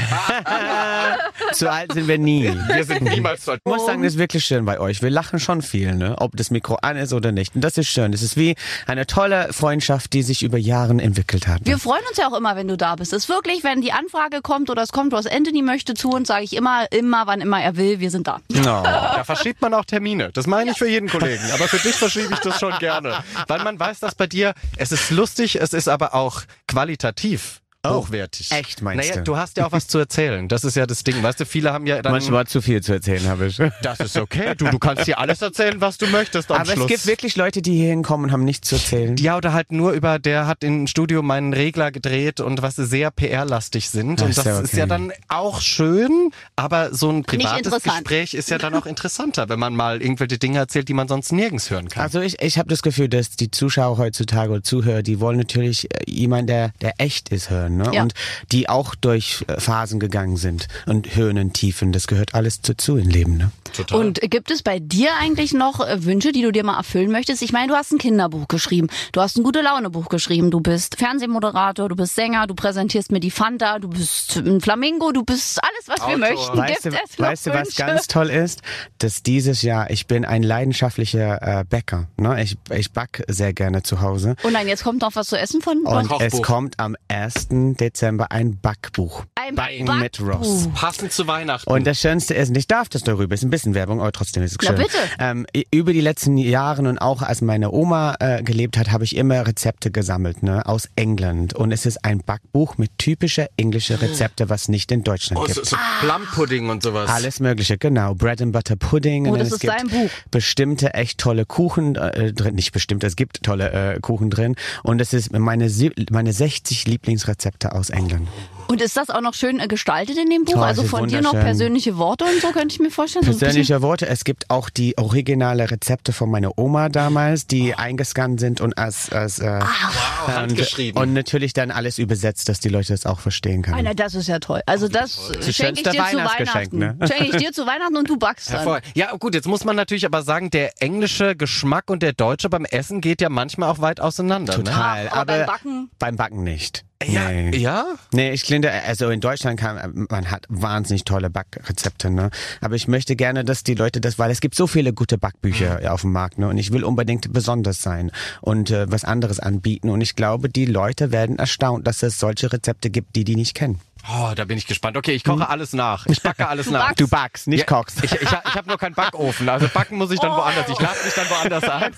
Zu alt sind wir nie. Wir sind niemals so alt. Ich muss sagen, das ist wirklich schön bei euch. Wir lachen schon viel, ne? ob das Mikro an ist oder nicht. Und das ist schön. Das ist wie eine tolle Freundschaft, die sich über Jahre entwickelt hat. Wir freuen uns ja auch immer, wenn du da bist. Es ist wirklich, wenn die Anfrage kommt oder es kommt, was Anthony möchte zu uns, sage ich immer, immer, wann immer er will, wir sind da. No. Da verschiebt man auch Termine. Das meine ich für jeden Kollegen. Aber für dich verschiebe ich das schon gerne. Weil man weiß, dass bei dir, es ist lustig, es ist aber auch qualitativ. Hochwertig. echt, meinst naja, du? du hast ja auch was zu erzählen. Das ist ja das Ding. Weißt du, viele haben ja dann. Manchmal zu viel zu erzählen habe ich. das ist okay. Du, du kannst dir alles erzählen, was du möchtest am Aber Schluss. es gibt wirklich Leute, die hier hinkommen und haben nichts zu erzählen. ja, oder halt nur über, der hat im Studio meinen Regler gedreht und was sehr PR-lastig sind. Und das ist okay. ja dann auch schön, aber so ein privates. Gespräch ist ja dann auch interessanter, wenn man mal irgendwelche Dinge erzählt, die man sonst nirgends hören kann. Also ich, ich habe das Gefühl, dass die Zuschauer heutzutage oder Zuhörer, die wollen natürlich äh, jemanden, der, der echt ist, hören. Ne? Ja. Und die auch durch äh, Phasen gegangen sind und Höhen und Tiefen. Das gehört alles dazu im Leben. Ne? Total. Und gibt es bei dir eigentlich noch äh, Wünsche, die du dir mal erfüllen möchtest? Ich meine, du hast ein Kinderbuch geschrieben, du hast ein gute Laune Buch geschrieben, du bist Fernsehmoderator, du bist Sänger, du präsentierst mir die Fanta, du bist ein Flamingo, du bist alles, was wir Autor. möchten. Weißt gibt du, es noch weißt du, was ganz toll ist? Dass dieses Jahr, ich bin ein leidenschaftlicher äh, Bäcker. Ne? Ich, ich back sehr gerne zu Hause. Und nein, jetzt kommt noch was zu essen von Und Kochbuch. es kommt am 1. Dezember ein Backbuch. Ein Backen mit Backbuch. Ross. Passend zu Weihnachten. Und das Schönste ist, und ich darf das darüber, ist ein bisschen Werbung, aber trotzdem ist es Na schön. bitte. Ähm, über die letzten Jahre und auch als meine Oma äh, gelebt hat, habe ich immer Rezepte gesammelt, ne, aus England. Und es ist ein Backbuch mit typische englische Rezepte, was nicht in Deutschland oh, gibt. so, so Plum-Pudding und sowas. Alles Mögliche, genau. Bread and Butter Pudding. Oh, und das es ist gibt dein Buch. bestimmte, echt tolle Kuchen äh, drin. Nicht bestimmt, es gibt tolle äh, Kuchen drin. Und es ist meine, meine 60 Lieblingsrezepte aus England. Und ist das auch noch schön äh, gestaltet in dem Buch? Toll, also von dir noch persönliche Worte und so, könnte ich mir vorstellen? So Persönliche Worte. Es gibt auch die originale Rezepte von meiner Oma damals, die eingescannt sind und als, als äh, wow, handgeschrieben. und natürlich dann alles übersetzt, dass die Leute das auch verstehen können. Ah, na, das ist ja toll. Also das Das schenke ich dir zu Weihnachten. ne? Schenke ich dir zu Weihnachten und du backst dann. Hervor- Ja, gut, jetzt muss man natürlich aber sagen, der englische Geschmack und der deutsche beim Essen geht ja manchmal auch weit auseinander. Ne? Total. aber beim Backen? Beim Backen nicht. Ja, Nee. ja? Nee, ich finde, also in Deutschland kann, man hat wahnsinnig tolle Backrezepte, ne? Aber ich möchte gerne, dass die Leute das, weil es gibt so viele gute Backbücher auf dem Markt, ne? Und ich will unbedingt besonders sein und äh, was anderes anbieten. Und ich glaube, die Leute werden erstaunt, dass es solche Rezepte gibt, die die nicht kennen. Oh, da bin ich gespannt. Okay, ich koche alles nach. Ich backe alles nach. backst. Du backst, nicht Ja, kochst. Ich, ich, ich habe nur keinen Backofen. Also backen muss ich dann woanders. Ich lade mich dann woanders ein.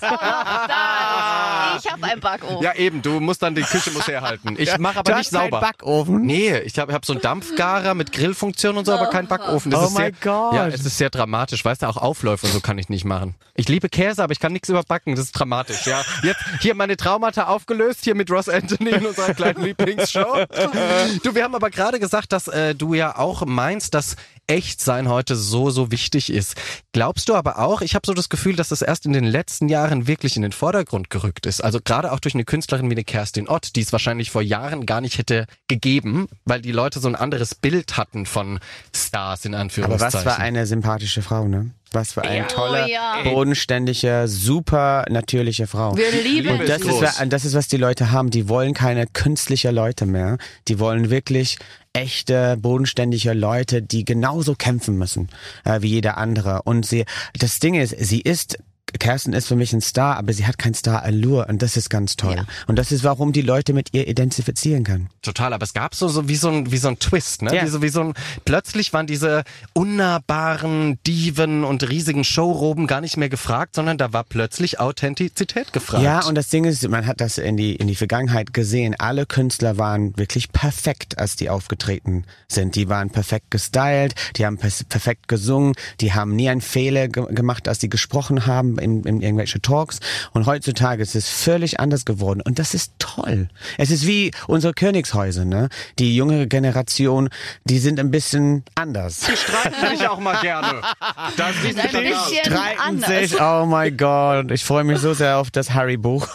Ich habe einen Backofen. Ja, eben. Du musst dann die Küche muss herhalten. Ich mache aber du nicht hast keinen sauber. Backofen? Nee, ich habe hab so einen Dampfgarer mit Grillfunktion und so, aber keinen Backofen. Das Oh my God. Ja, es ist sehr dramatisch. Weißt du, auch Aufläufe und so kann ich nicht machen. Ich liebe Käse, aber ich kann nichts überbacken. Das ist dramatisch. Ja, jetzt hier meine Traumata aufgelöst, hier mit Ross Anthony in unserer kleinen Lieblingsshow. Du, wir haben aber gerade gesagt, dass äh, du ja auch meinst, dass Echtsein heute so, so wichtig ist. Glaubst du aber auch, ich habe so das Gefühl, dass das erst in den letzten Jahren wirklich in den Vordergrund gerückt ist. Also gerade auch durch eine Künstlerin wie eine Kerstin Ott, die es wahrscheinlich vor Jahren gar nicht hätte gegeben, weil die Leute so ein anderes Bild hatten von Stars in Aber Anführungszeichen. was für eine sympathische Frau, ne? Was für eine tolle, Oh ja. bodenständige, super natürliche Frau. Wir lieben Liebe Und das ist das ist, was die Leute haben. Die wollen keine künstliche Leute mehr. Die wollen wirklich echte, bodenständige Leute, die genauso kämpfen müssen äh, wie jeder andere. Und sie, das Ding ist, sie ist Kerstin ist für mich ein Star, aber sie hat kein Star-Allure und das ist ganz toll. Ja. Und das ist, warum die Leute mit ihr identifizieren können. Total, aber es gab so, so wie so ein wie so ein Twist, ne? Ja. Wie, so, wie so ein plötzlich waren diese unnahbaren Diven und riesigen Showroben gar nicht mehr gefragt, sondern da war plötzlich Authentizität gefragt. Ja, und das Ding ist, man hat das in die, in die Vergangenheit gesehen. Alle Künstler waren wirklich perfekt, als die aufgetreten sind. Die waren perfekt gestylt, die haben perfekt gesungen, die haben nie einen Fehler ge gemacht, als die gesprochen haben in, in irgendwelche Talks. Und heutzutage ist es völlig anders geworden. Und das ist toll. Es ist wie unsere Königshäuser, ne? Die jüngere Generation, die sind ein bisschen anders. die streiten sich auch mal gerne. Da sieht Ein bisschen Streiten anders. sich, oh mein Gott. Ich freue mich so sehr auf das Harry-Buch.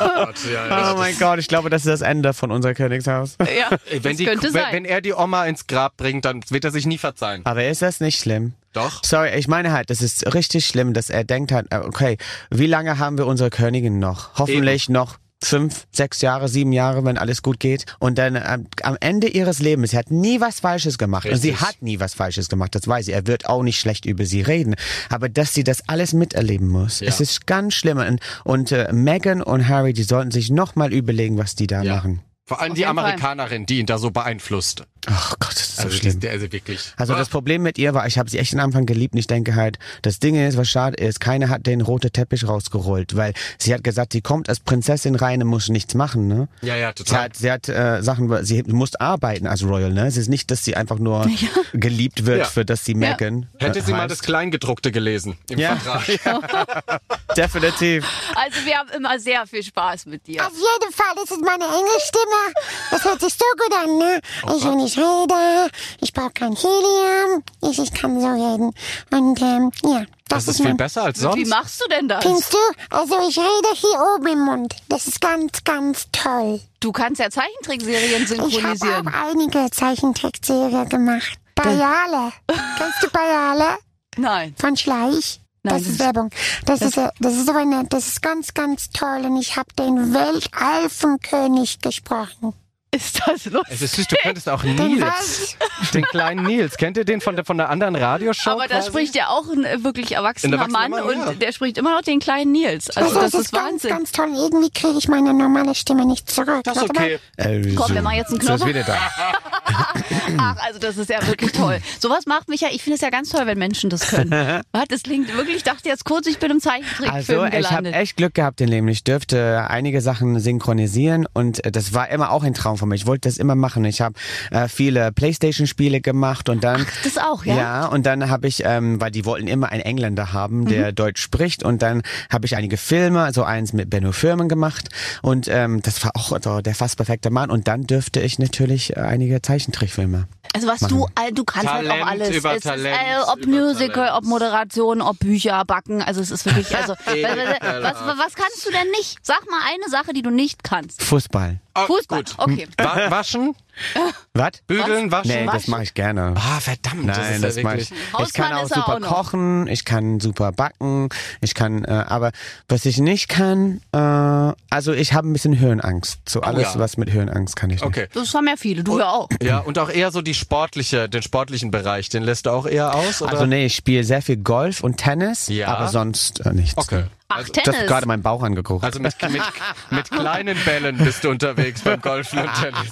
Oh mein Gott, ich glaube, das ist das Ende von unser Königshaus. Ja, Wenn, das die, könnte wenn, sein. wenn er die Oma ins Grab bringt, dann wird er sich nie verzeihen. Aber ist das nicht schlimm? Doch. Sorry, ich meine halt, das ist richtig schlimm, dass er denkt halt, äh, okay, wie lange haben wir unsere Königin noch? Hoffentlich noch fünf, sechs Jahre, sieben Jahre, wenn alles gut geht. Und dann ähm, am Ende ihres Lebens, sie hat nie was Falsches gemacht. Und sie Richtig. hat nie was Falsches gemacht, das weiß sie. Er wird auch nicht schlecht über sie reden. Aber dass sie das alles miterleben muss, es ist ganz schlimm. Und, und äh, Meghan und Harry, die sollten sich nochmal überlegen, was die da Ja. machen. Vor allem Auf die jeden Fall. Amerikanerin, die ihn da so beeinflusste. Ach Gott, das ist so Also, schlimm. das, also wirklich. Also das Problem mit ihr war, ich habe sie echt am Anfang geliebt und ich denke halt, das Ding ist, was schade ist, keiner hat den roten Teppich rausgerollt, weil sie hat gesagt, sie kommt als Prinzessin rein und muss nichts machen, ne? Ja, ja, Sie total. hat, sie hat äh, Sachen, sie muss arbeiten als Royal, ne? Es ist nicht, dass sie einfach nur geliebt wird, Ja. für das sie Megan. Hätte äh, sie mal heißt. das Kleingedruckte gelesen im Ja. Vertrag. Definitiv. Also wir haben immer sehr viel Spaß mit dir. Auf jeden Fall, das ist meine Engelstimme. Das hört sich so gut an, ne? Ich, ich rede, ich brauche kein Helium, ich, ich kann so reden. Und ähm, ja, das, Das ist viel mein... besser als Wie sonst. machst du denn das? Findest du? Also ich rede hier oben im Mund. Das ist ganz, ganz toll. Du kannst ja Zeichentrickserien Ich habe synchronisieren. auch einige Zeichentrickserien gemacht. Bayale. Kennst du Bayale? Nein. Von Schleich. Nein, das das- ist Werbung. Das, ist, äh, das ist so eine, das ist ganz, ganz toll. Und ich habe den Weltalfenkönig gesprochen. Ist das lustig? Es ist süß, du könntest auch Den Nils, den kleinen Nils. Kennt ihr den von der, von der anderen Radioshow? Aber da spricht ja auch ein äh, wirklich erwachsener erwachsener Mann Mann, und ja. der spricht immer noch den kleinen Nils. Also das ist ganz, Wahnsinn. ganz toll. Irgendwie kriege ich meine normale Stimme nicht zurück. Das ist okay. Äh, Komm, wir machen jetzt einen So ist Knopf. wieder da. Ach, also das ist ja wirklich toll. Sowas macht mich ja, ich finde es ja ganz toll, wenn Menschen das können. Was, das klingt wirklich, ich dachte jetzt kurz, ich bin im Zeichentrickfilm Also ich habe gelandet. echt Glück gehabt im Leben. Ich dürfte einige Sachen synchronisieren und äh, das war immer auch ein Traum von mir. Ich wollte das immer machen. Ich habe äh, viele Playstation-Spiele gemacht und dann das auch, ja? ja und dann habe ich, ähm, weil die wollten immer einen Engländer haben, der Mhm. Deutsch spricht und dann habe ich einige Filme, so eins mit Benno Firmen gemacht und ähm, das war auch so der fast perfekte Mann und dann dürfte ich natürlich einige Zeichentrickfilme. Also was du, all- du kannst halt Talent auch alles. über es Talent ist, äh, ob über Musical, Talent. ob Moderation, ob Bücher, Backen. Also es ist wirklich, also was, was, kannst du denn nicht? Sag mal eine Sache, die du nicht kannst. Fußball. Oh, Fußball. Gut. Okay. Wa waschen, Was? bügeln, waschen. Nee, das mache ich gerne. Ah, verdammt. das Nein, ist das ja mache wirklich. ich. Ich kann auch er super auch kochen, ich kann super backen, ich kann, äh, aber was ich nicht kann, äh, also ich habe ein bisschen Höhenangst. So alles, ja. was mit Höhenangst kann ich nicht. Okay. Das haben ja viele, du ja auch. Ja, und auch eher so die sportliche, den sportlichen Bereich, den lässt du auch eher aus, oder? Also nee, ich spiele sehr viel Golf und Tennis, Ja. aber sonst äh, nichts. Okay. Ach, hast Tennis. gerade meinen Bauch angeguckt. Also mit, mit, mit kleinen Bällen bist du unterwegs beim Golfen und Tennis.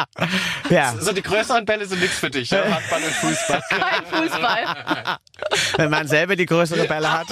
ja, So die größeren Bälle sind nichts für dich, ja? Handball und Fußball. Kein Fußball. wenn man selber die größere Bälle hat.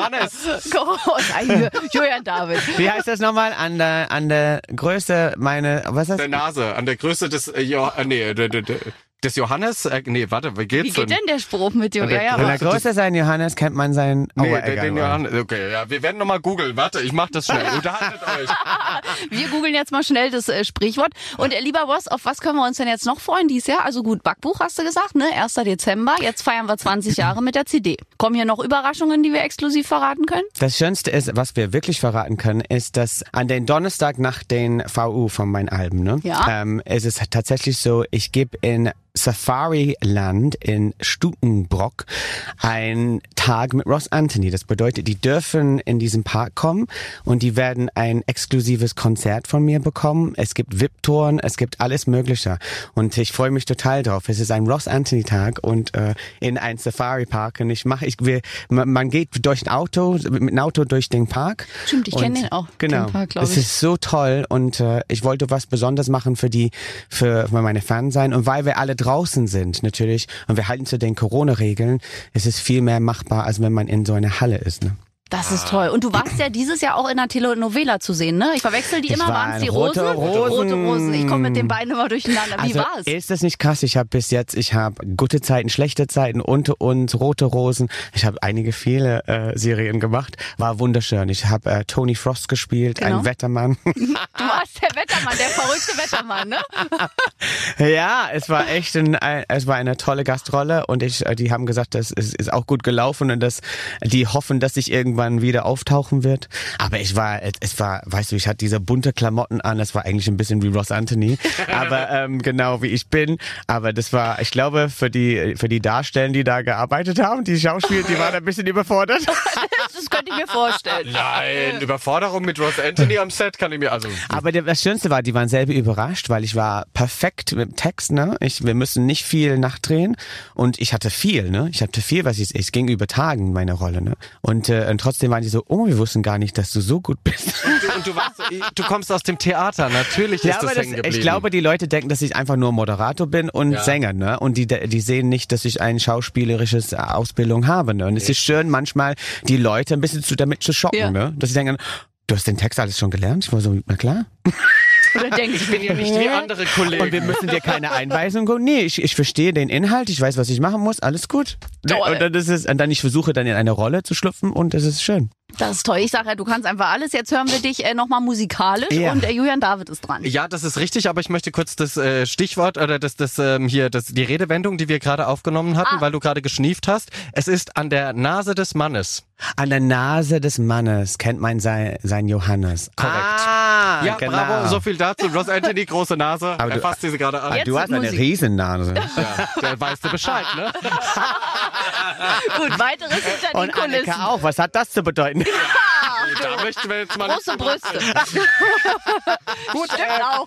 Hannes. Gott, ein Julian David. Wie heißt das nochmal? An der, an der Größe meine, was ist Der das? Nase, an der Größe des, äh, jo äh, nee, de, de, de, des Johannes, äh, nee, warte, wie geht's Wie geht denn? denn der Spruch mit dir? Ja, ja, Wenn er größer sein Johannes, kennt man sein... Oh, Nee, den, den Johannes, okay, ja, wir werden nochmal googeln, warte, ich mach das schnell, unterhaltet euch. Wir googeln jetzt mal schnell das äh, Sprichwort. Und äh, lieber Boss, auf was können wir uns denn jetzt noch freuen dieses Jahr? Also gut, Backbuch hast du gesagt, ne? 1. Dezember. Jetzt feiern wir 20 Jahre mit der CD. Kommen hier noch Überraschungen, die wir exklusiv verraten können? Das Schönste ist, was wir wirklich verraten können, ist, dass an den Donnerstag nach den VU von meinen Alben, ne, Ja. ähm, ist es tatsächlich so, ich gebe in Safari Land in Stukenbrock einen Tag mit Ross Anthony. Das bedeutet, die dürfen in diesen Park kommen und die werden ein exklusives Konzert von mir bekommen. Es gibt VIP-Touren, es gibt alles Mögliche. Und ich freue mich total drauf. Es ist ein Ross Anthony Tag und äh, in ein Safari Park. Und ich mache, ich will, man, geht durch ein Auto, mit einem Auto durch den Park. Stimmt, ich Und kenn den auch, den Genau. Park, glaub es ist so toll und äh, ich wollte was Besonderes machen für die, für, für meine Fans sein und weil wir alle draußen sind natürlich und wir halten zu den Corona-Regeln, ist es viel mehr machbar, als wenn man in so einer Halle ist. Ne? Das ist toll. Und du warst ja dieses Jahr auch in einer Telenovela zu sehen, ne? Ich verwechsel die Ich immer, war waren es die Rote Rosen? Rosen. Rote Rosen. Ich komme mit den beiden immer durcheinander. Wie also war's? ist das nicht krass? Ich habe bis jetzt, ich habe gute Zeiten, schlechte Zeiten, unter uns, rote Rosen. Ich habe einige viele äh, Serien gemacht. War wunderschön. Ich habe äh, Tony Frost gespielt, Genau. ein Wettermann. Du warst der Wettermann, der verrückte Wettermann, ne? Ja, es war echt ein, ein, es war eine tolle Gastrolle und ich, äh, die haben gesagt, das ist, ist auch gut gelaufen und dass die hoffen, dass ich irgendwann wieder auftauchen wird. Aber ich war, es- war, weißt du, ich hatte diese bunte Klamotten an, das war eigentlich ein bisschen wie Ross Anthony, aber ähm, genau wie ich bin. Aber das war, ich glaube, für die für die Darsteller, die da gearbeitet haben, die Schauspieler, die waren ein bisschen überfordert. das könnte ich mir vorstellen. Nein, Überforderung mit Ross Anthony am Set kann ich mir also. Aber das Schönste war, die waren selber überrascht, weil ich war perfekt mit dem Text, ne? Ich, wir müssen nicht viel nachdrehen und ich hatte viel, ne? Ich hatte viel, was ich, es ging über Tagen, meine Rolle, ne? Und, äh, und trotzdem waren die so, oh, wir wussten gar nicht, dass du so gut bist. Und du, und du, warst, du kommst aus dem Theater, natürlich Ja, ist aber das das, hängen geblieben. ich glaube, die Leute denken, dass ich einfach nur Moderator bin und Ja. Sänger, ne? Und die, die sehen nicht, dass ich ein schauspielerisches Ausbildung habe, ne? Und es ist schön, manchmal die Leute ein bisschen zu, damit zu schocken, Ja. ne? Dass sie denken, du hast den Text alles schon gelernt? Ich war so, na klar. Oder denke ich bin ja nicht wie andere Kollegen. Und wir müssen dir keine Einweisung geben. Nee, ich, ich verstehe den Inhalt, ich weiß, was ich machen muss, alles gut. Toll. Und dann, ist es, und dann ich versuche dann in eine Rolle zu schlüpfen und das ist schön. Das ist toll. Ich sage ja, du kannst einfach alles. Jetzt hören wir dich äh, nochmal musikalisch Ja. und äh, Julian David ist dran. Ja, das ist richtig, aber ich möchte kurz das äh, Stichwort oder das, das ähm, hier, das, die Redewendung, die wir gerade aufgenommen hatten, Ah. weil du gerade geschnieft hast. Es ist an der Nase des Mannes. An der Nase des Mannes kennt man sein, sein Johannes. Korrekt. Ah, Ja, genau. bravo, so viel dazu. Ross Anthony, große Nase. Aber er du- fasst diese gerade an. Jetzt du hast wird eine Musik. Riesennase. Ja, der weißt du Bescheid, ne? Gut, weiteres hinter den Und Kulissen. Annika auch. Was hat das zu bedeuten? Da möchten wir jetzt mal Große Brüste. Gut, Stimmt äh, auch.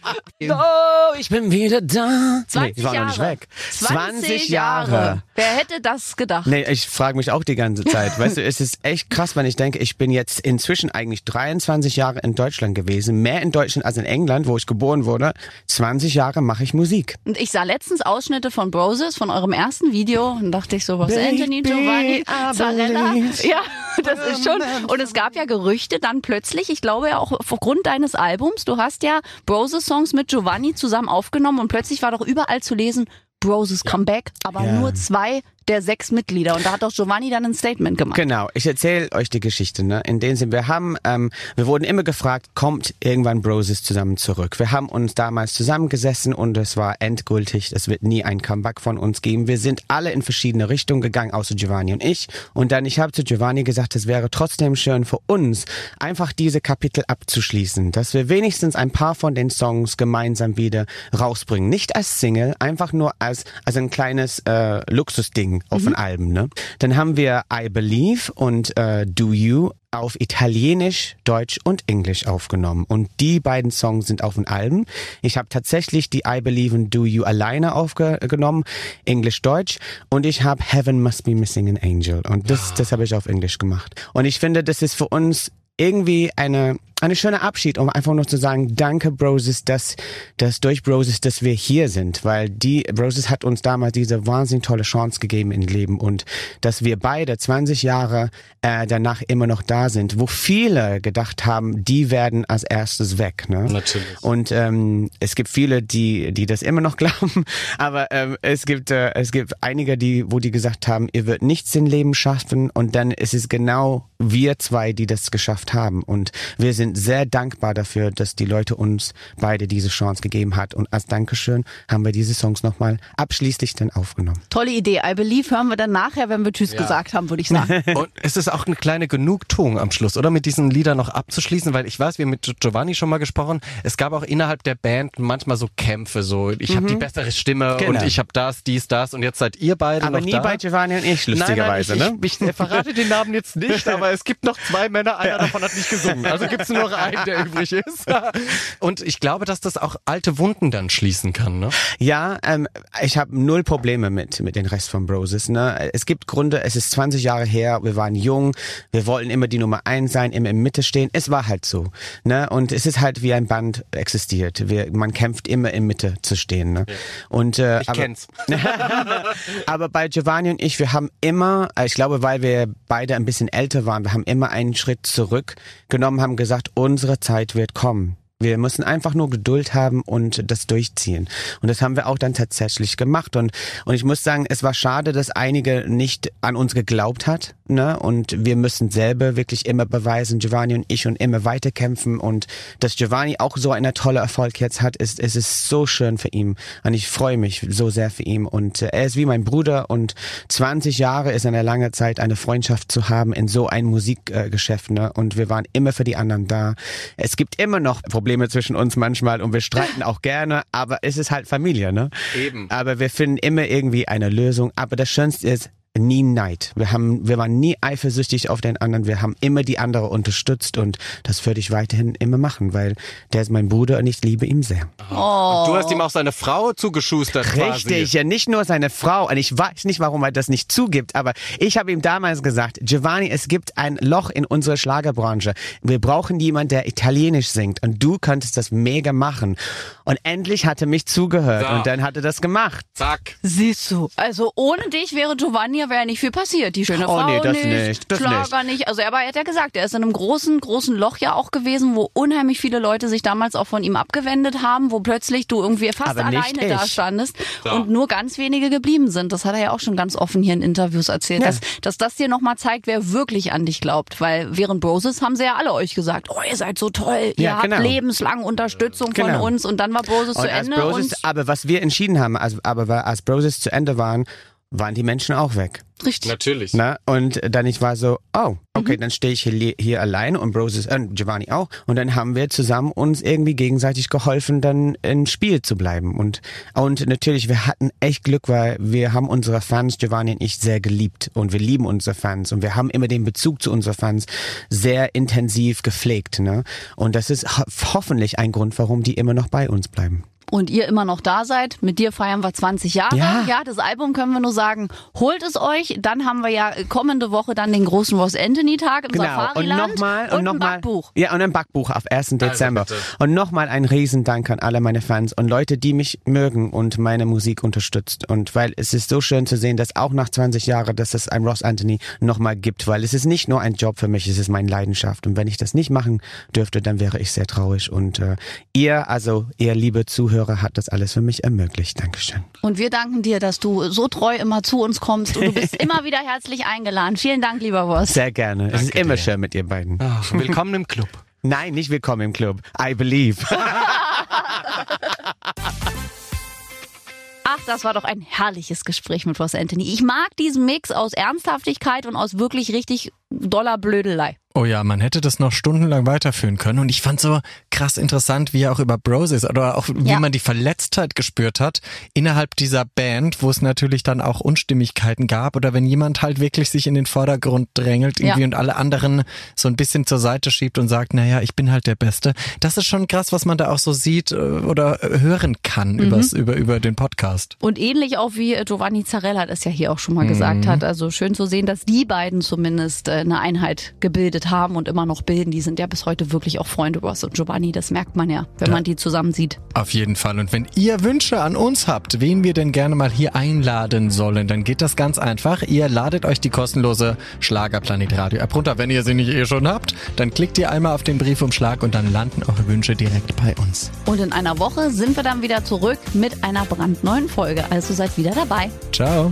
Oh, ich bin wieder da. 20 nee, ich war Jahre. noch nicht weg. 20 Jahre. Wer hätte das gedacht? Nee, ich frage mich auch die ganze Zeit. Weißt du, es ist echt krass, wenn ich denke, ich bin jetzt inzwischen eigentlich 23 Jahre in Deutschland gewesen. Mehr in Deutschland als in England, wo ich geboren wurde. 20 Jahre mache ich Musik. Und ich sah letztens Ausschnitte von Broses, von eurem ersten Video, und dachte ich so, was Anthony, Giovanni, Zarella. Ja, das ist schon. Und es gab ja Gerüchte dann plötzlich, ich glaube ja auch aufgrund deines Albums, du hast ja Broses Songs mit Giovanni zusammen aufgenommen und plötzlich war doch überall zu lesen, Broses Comeback, aber nur zwei der sechs Mitglieder. Und da hat doch Giovanni dann ein Statement gemacht. Genau, ich erzähle euch die Geschichte. Ne? In dem Sinne, wir haben, ähm, wir wurden immer gefragt, kommt irgendwann Broses zusammen zurück. Wir haben uns damals zusammengesessen und es war endgültig. Es wird nie ein Comeback von uns geben. Wir sind alle in verschiedene Richtungen gegangen, außer Giovanni und ich. Und dann ich habe zu Giovanni gesagt, es wäre trotzdem schön für uns, einfach diese Kapitel abzuschließen, dass wir wenigstens ein paar von den Songs gemeinsam wieder rausbringen. Nicht als Single, einfach nur als als ein kleines äh, Luxusding auf den Alben. Ne? Dann haben wir I Believe und äh, Do You auf Italienisch, Deutsch und Englisch aufgenommen. Und die beiden Songs sind auf den Alben. Ich habe tatsächlich die I Believe and Do You alleine aufgenommen, Englisch, Deutsch. Und ich habe Heaven Must Be Missing an Angel. Und das, das habe ich auf Englisch gemacht. Und ich finde, das ist für uns irgendwie eine eine schöne Abschied, um einfach nur zu sagen, danke Broses, dass, dass durch Broses, dass wir hier sind, weil die Broses hat uns damals diese wahnsinnig tolle Chance gegeben im Leben und dass wir beide 20 Jahre äh, danach immer noch da sind, wo viele gedacht haben, die werden als erstes weg. Ne? Natürlich. Und ähm, es gibt viele, die die das immer noch glauben, aber ähm, es gibt äh, es gibt einige, die wo die gesagt haben, ihr wird nichts im Leben schaffen und dann ist es genau wir zwei, die das geschafft haben und wir sind sehr dankbar dafür, dass die Leute uns beide diese Chance gegeben hat und als Dankeschön haben wir diese Songs nochmal abschließlich dann aufgenommen. Tolle Idee. I Believe hören wir dann nachher, wenn wir Tschüss gesagt haben, würde ich sagen. Und es ist auch eine kleine Genugtuung am Schluss, oder? Mit diesen Liedern noch abzuschließen, weil ich weiß, wir haben mit Giovanni schon mal gesprochen. Es gab auch innerhalb der Band manchmal so Kämpfe, so ich habe die bessere Stimme Genau. und ich habe das, dies, das und jetzt seid ihr beide Aber noch nie da. bei Giovanni und ich, lustigerweise, nein, nein, ne? ich, ich, ich verrate den Namen jetzt nicht, aber es gibt noch zwei Männer, einer davon hat nicht gesungen. Also gibt es nur noch einen, der übrig ist. Und ich glaube, dass das auch alte Wunden dann schließen kann. Ne? Ja, ähm, ich habe null Probleme mit mit den Rest von Broses. Ne? Es gibt Gründe, es ist 20 Jahre her, wir waren jung, wir wollten immer die Nummer eins sein, immer in Mitte stehen. Es war halt so. Ne? Und es ist halt wie ein Band existiert. Wir, man kämpft immer in Mitte zu stehen. Ne? Und, äh, Ich aber, kenn's. aber bei Giovanni und ich, wir haben immer, äh, ich glaube, weil wir beide ein bisschen älter waren, wir haben immer einen Schritt zurückgenommen, haben gesagt, unsere Zeit wird kommen. Wir müssen einfach nur Geduld haben und das durchziehen. Und das haben wir auch dann tatsächlich gemacht. Und, und ich muss sagen, es war schade, dass einige nicht an uns geglaubt hat. Ne? Und wir müssen selber wirklich immer beweisen, Giovanni und ich, und immer weiterkämpfen. Und dass Giovanni auch so einen tollen Erfolg jetzt hat, ist, es ist so schön für ihn. Und ich freue mich so sehr für ihn. Und äh, er ist wie mein Bruder. Und 20 Jahre ist eine lange Zeit, eine Freundschaft zu haben in so ein Musikgeschäft. Ne? Und wir waren immer für die anderen da. Es gibt immer noch Probleme zwischen uns manchmal und wir streiten auch gerne, aber es ist halt Familie, ne? Eben. Aber wir finden immer irgendwie eine Lösung. Aber das Schönste ist, nie Neid. Wir haben, wir waren nie eifersüchtig auf den anderen. Wir haben immer die andere unterstützt und das würde ich weiterhin immer machen, weil der ist mein Bruder und ich liebe ihn sehr. Und du hast ihm auch seine Frau zugeschustert quasi. Richtig, ja nicht nur seine Frau und ich weiß nicht, warum er das nicht zugibt, aber ich habe ihm damals gesagt, Giovanni, es gibt ein Loch in unserer Schlagerbranche. Wir brauchen jemanden, der Italienisch singt und du könntest das mega machen. Und endlich hat er mich zugehört So. und dann hat er das gemacht. Zack. Siehst du. Also ohne dich wäre Giovanni, wäre nicht viel passiert. Die schöne Oh, Frau nee, das nicht, nicht, das Schlager nicht. Also er war- er hat ja gesagt, er ist in einem großen, großen Loch ja auch gewesen, wo unheimlich viele Leute sich damals auch von ihm abgewendet haben, wo plötzlich du irgendwie fast Aber nicht alleine da standest und nur ganz wenige geblieben sind. Das hat er ja auch schon ganz offen hier in Interviews erzählt, Ja. dass, dass das dir nochmal zeigt, wer wirklich an dich glaubt. Weil während Broses haben sie ja alle euch gesagt, oh, ihr seid so toll, ihr Ja, habt genau. lebenslang Unterstützung von Genau. uns und dann war Broses zu Und als Ende Broses, und aber was wir entschieden haben, als, aber als Broses zu Ende waren, waren die Menschen auch weg. richtig. Natürlich. Na, und dann ich war so, oh, okay, Mhm. dann stehe ich hier, hier alleine und Broses äh, Giovanni auch. Und dann haben wir zusammen uns irgendwie gegenseitig geholfen, dann im Spiel zu bleiben. Und, und natürlich, wir hatten echt Glück, weil wir haben unsere Fans, Giovanni und ich, sehr geliebt. Und wir lieben unsere Fans. Und wir haben immer den Bezug zu unseren Fans sehr intensiv gepflegt. Ne? Und das ist ho hoffentlich ein Grund, warum die immer noch bei uns bleiben. Und ihr immer noch da seid. Mit dir feiern wir 20 Jahre. Ja. das Album können wir nur sagen, holt es euch. Dann haben wir ja kommende Woche dann den großen Ross Anthony Tag im Genau. Und Safariland nochmal und, und ein nochmal. Backbuch. Ja, und ein Backbuch auf 1. Dezember. bitte. und nochmal ein Riesendank an alle meine Fans und Leute, die mich mögen und meine Musik unterstützt. Und weil es ist so schön zu sehen, dass auch nach 20 Jahren, dass es ein Ross Anthony nochmal gibt, weil es ist nicht nur ein Job für mich, es ist meine Leidenschaft. Und wenn ich das nicht machen dürfte, dann wäre ich sehr traurig. Und äh, ihr, also ihr liebe Zuhörer, hat das alles für mich ermöglicht. Dankeschön. Und wir danken dir, dass du so treu immer zu uns kommst und du bist immer wieder herzlich eingeladen. Vielen Dank, lieber Ross. Sehr gerne. es ist immer dir. schön mit ihr beiden. Ach, willkommen im Club. Nein, nicht willkommen im Club. I believe. Ach, das war doch ein herrliches Gespräch mit Ross Anthony. Ich mag diesen Mix aus Ernsthaftigkeit und aus wirklich richtig doller Blödelei. Oh ja, man hätte das noch stundenlang weiterführen können. Und ich fand so krass interessant, wie er auch über Broses oder auch wie Ja. man die Verletztheit gespürt hat innerhalb dieser Band, wo es natürlich dann auch Unstimmigkeiten gab oder wenn jemand halt wirklich sich in den Vordergrund drängelt irgendwie Ja. und alle anderen so ein bisschen zur Seite schiebt und sagt, naja, ich bin halt der Beste. Das ist schon krass, was man da auch so sieht äh, oder äh, hören kann übers, über, über den Podcast. Und ähnlich auch wie äh, Giovanni Zarella das ja hier auch schon mal gesagt hat. Also schön zu sehen, dass die beiden zumindest eine Einheit gebildet haben und immer noch bilden. Die sind ja bis heute wirklich auch Freunde, Ross und Giovanni. Das merkt man ja, wenn Ja. man die zusammen sieht. Auf jeden Fall. Und wenn ihr Wünsche an uns habt, wen wir denn gerne mal hier einladen sollen, dann geht das ganz einfach. Ihr ladet euch die kostenlose Schlagerplanet Radio App runter. Wenn ihr sie nicht eh schon habt, dann klickt ihr einmal auf den Briefumschlag und dann landen eure Wünsche direkt bei uns. Und in einer Woche sind wir dann wieder zurück mit einer brandneuen Folge. Also seid wieder dabei. Ciao.